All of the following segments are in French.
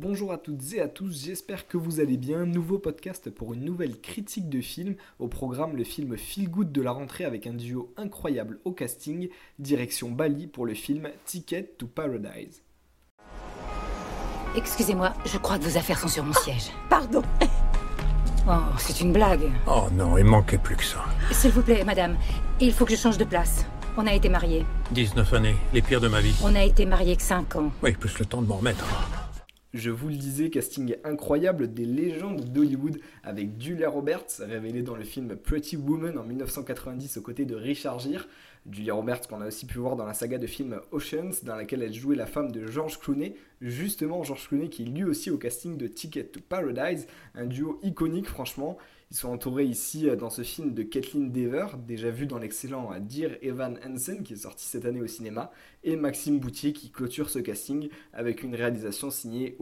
Bonjour à toutes et à tous, j'espère que vous allez bien. Nouveau podcast pour une nouvelle critique de film. Au programme, le film Feel Good de la rentrée avec un duo incroyable au casting. Direction Bali pour le film Ticket to Paradise. Excusez-moi, je crois que vos affaires sont sur mon siège. Pardon. Oh, c'est une blague. Oh non, il manquait plus que ça. S'il vous plaît, madame, il faut que je change de place. On a été mariés. 19 années, les pires de ma vie. On a été mariés que 5 ans. Oui, plus le temps de m'en remettre. Je vous le disais, casting incroyable des légendes d'Hollywood avec Julia Roberts, révélée dans le film Pretty Woman en 1990 aux côtés de Richard Gere. Julia Roberts qu'on a aussi pu voir dans la saga de films Oceans, dans laquelle elle jouait la femme de George Clooney. Justement, George Clooney qui est lui aussi au casting de Ticket to Paradise, un duo iconique franchement. Ils sont entourés ici euh, dans ce film de Kathleen Dever, déjà vu dans l'excellent euh, Dear Evan Hansen qui est sorti cette année au cinéma, et Maxime Boutier qui clôture ce casting avec une réalisation signée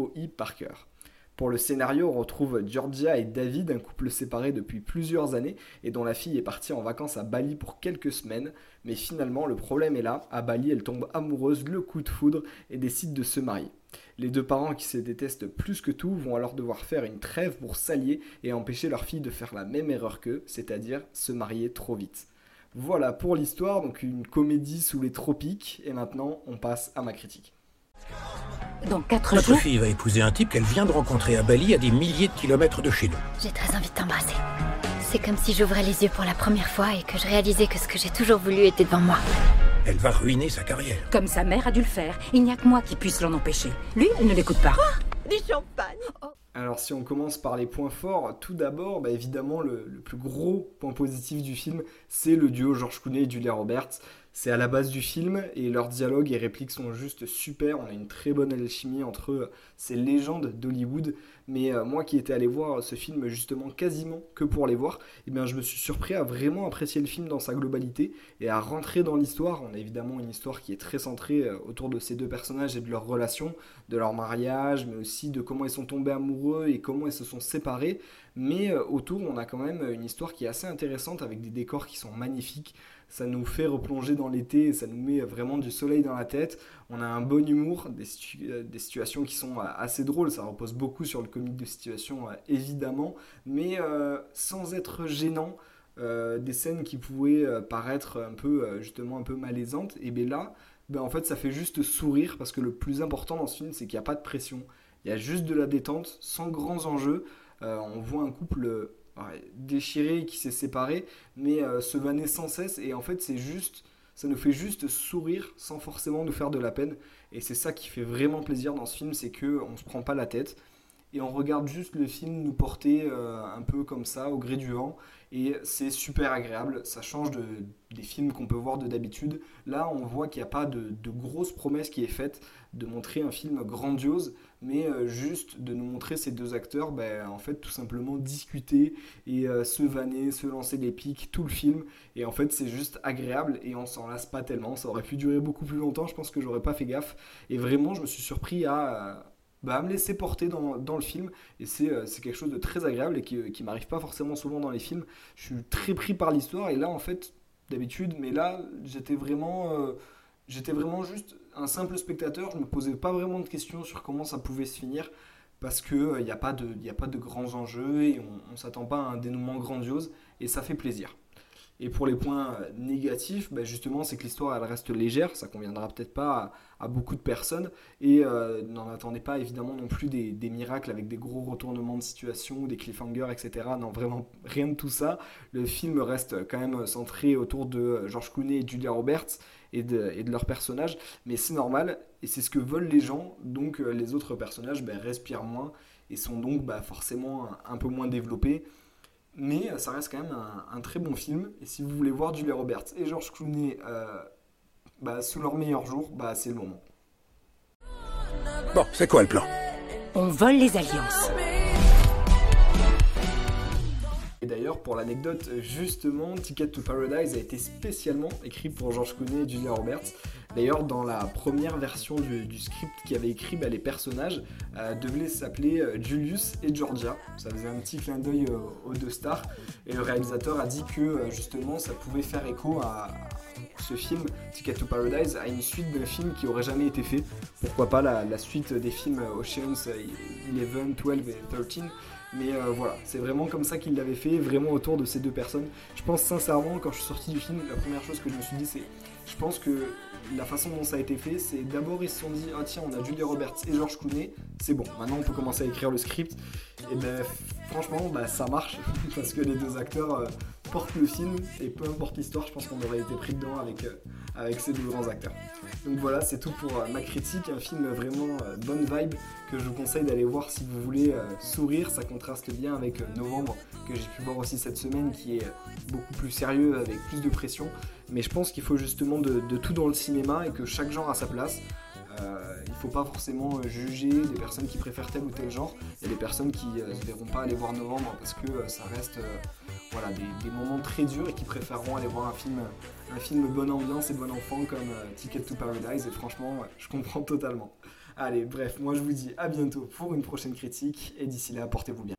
Pour le scénario, on retrouve Georgia et David, un couple séparé depuis plusieurs années et dont la fille est partie en vacances à Bali pour quelques semaines. Mais finalement, le problème est là. À Bali, elle tombe amoureuse, le coup de foudre et décide de se marier. Les deux parents qui se détestent plus que tout vont alors devoir faire une trêve pour s'allier et empêcher leur fille de faire la même erreur qu'eux, c'est-à-dire se marier trop vite. Voilà pour l'histoire, donc une comédie sous les tropiques, et maintenant on passe à ma critique. Dans 4 Notre jours, fille va épouser un type qu'elle vient de rencontrer à Bali à des milliers de kilomètres de chez nous. J'ai très envie de t'embrasser. C'est comme si j'ouvrais les yeux pour la première fois et que je réalisais que ce que j'ai toujours voulu était devant moi. Elle va ruiner sa carrière. comme sa mère a dû le faire, il n'y a que moi qui puisse l'en empêcher. Lui, il ne l'écoute pas. Du champagne. Alors si on commence par les points forts, tout d'abord, bah, évidemment le, le plus gros point positif du film, c'est le duo George Clooney et Julia Roberts. C'est à la base du film et leurs dialogues et répliques sont juste super. On a une très bonne alchimie entre euh, ces légendes d'Hollywood. Mais euh, moi qui étais allé voir ce film justement quasiment que pour les voir, eh bien, je me suis surpris à vraiment apprécier le film dans sa globalité et à rentrer dans l'histoire. On a évidemment une histoire qui est très centrée euh, autour de ces deux personnages et de leur relation, de leur mariage, mais aussi de comment ils sont tombés amoureux et comment ils se sont séparés. Mais euh, autour, on a quand même une histoire qui est assez intéressante avec des décors qui sont magnifiques. Ça nous fait replonger dans l'été ça nous met vraiment du soleil dans la tête. On a un bon humour, des, euh, situations qui sont euh, assez drôles. Ça repose beaucoup sur le comique de situation, euh, évidemment, mais sans être gênant. Des scènes qui pouvaient paraître un peu, justement, un peu malaisantes. Et bien là, ben en fait, ça fait juste sourire parce que le plus important dans ce film, c'est qu'il n'y a pas de pression. Il y a juste de la détente, sans grands enjeux. On voit un couple déchiré qui s'est séparé, mais euh, se vanner sans cesse. Et en fait, c'est juste, ça nous fait juste sourire sans forcément nous faire de la peine. Et c'est ça qui fait vraiment plaisir dans ce film, c'est que on se prend pas la tête et on regarde juste le film nous porter euh, un peu comme ça au gré du vent. Et c'est super agréable. Ça change de, des films qu'on peut voir de d'habitude. Là on voit qu'il n'y a pas de, grosse promesse qui est faite de montrer un film grandiose mais euh, juste de nous montrer ces deux acteurs ben, en fait tout simplement discuter et euh, se vanner se lancer des pics tout le film. Et en fait c'est juste agréable et on s'en lasse pas tellement. Ça aurait pu durer beaucoup plus longtemps. Je pense que j'aurais pas fait gaffe. Et vraiment je me suis surpris à bah, à me laisser porter dans, le film. Et c'est euh, c'est quelque chose de très agréable et qui, qui m'arrive pas forcément souvent dans les films. Je suis très pris par l'histoire et là en fait d'habitude mais là j'étais vraiment euh, juste un simple spectateur. Je me posais pas vraiment de questions sur comment ça pouvait se finir parce que il n'y a pas de a pas de grands enjeux et on, on s'attend pas à un dénouement grandiose et ça fait plaisir et pour les points euh, négatifs, bah, justement, c'est que l'histoire elle reste légère, ça conviendra peut-être pas à, beaucoup de personnes, et euh, n'en attendez pas évidemment non plus des, miracles avec des gros retournements de situation, des cliffhangers, etc. Non, vraiment rien de tout ça. Le film reste quand même centré autour de George Clooney et Julia Roberts et de, leurs personnages, mais c'est normal, et c'est ce que veulent les gens, donc euh, les autres personnages bah, respirent moins et sont donc bah, forcément un peu moins développés. Mais euh, ça reste quand même un, un très bon film. Et si vous voulez voir Julia Roberts et George Clooney euh, bah, sous leur meilleur jour, bah, c'est le moment. Bon, c'est quoi le plan? On vole les alliances. Et d'ailleurs, pour l'anecdote, justement, Ticket to Paradise a été spécialement écrit pour George Clooney et Julia Roberts. D'ailleurs, dans la première version du, script qui avait écrit bah, les personnages, euh, devaient s'appeler euh, Julius et Georgia. Ça faisait un petit clin d'œil aux deux stars. Et le réalisateur a dit que euh, justement, ça pouvait faire écho à, ce film, Ticket to Paradise, à une suite d'un film qui aurait jamais été fait. Pourquoi pas la, la suite des films Oceans 11, 12 et 13 mais euh, voilà, c'est vraiment comme ça qu'il l'avait fait, vraiment autour de ces deux personnes. Je pense sincèrement, quand je suis sorti du film, la première chose que je me suis dit, c'est je pense que la façon dont ça a été fait, c'est d'abord ils se sont dit, ah tiens, on a Julia Roberts et George Clooney, c'est bon, maintenant on peut commencer à écrire le script. Et ben franchement, bah, ça marche, parce que les deux acteurs euh, portent le film, et peu importe l'histoire, je pense qu'on aurait été pris dedans avec, euh, avec ces deux grands acteurs. Donc voilà, c'est tout pour ma critique, un film vraiment bonne vibe, que je vous conseille d'aller voir si vous voulez sourire, ça contraste bien avec Novembre, que j'ai pu voir aussi cette semaine, qui est beaucoup plus sérieux, avec plus de pression. Mais je pense qu'il faut justement de, tout dans le cinéma et que chaque genre a sa place. Euh, il ne faut pas forcément euh, juger des personnes qui préfèrent tel ou tel genre. A des personnes qui ne euh, verront pas aller voir Novembre parce que ça reste voilà, des, moments très durs et qui préféreront aller voir un film, un film bonne ambiance et bon enfant comme Ticket to Paradise. Et franchement, je comprends totalement. Allez, bref, moi je vous dis à bientôt pour une prochaine critique et d'ici là, portez-vous bien.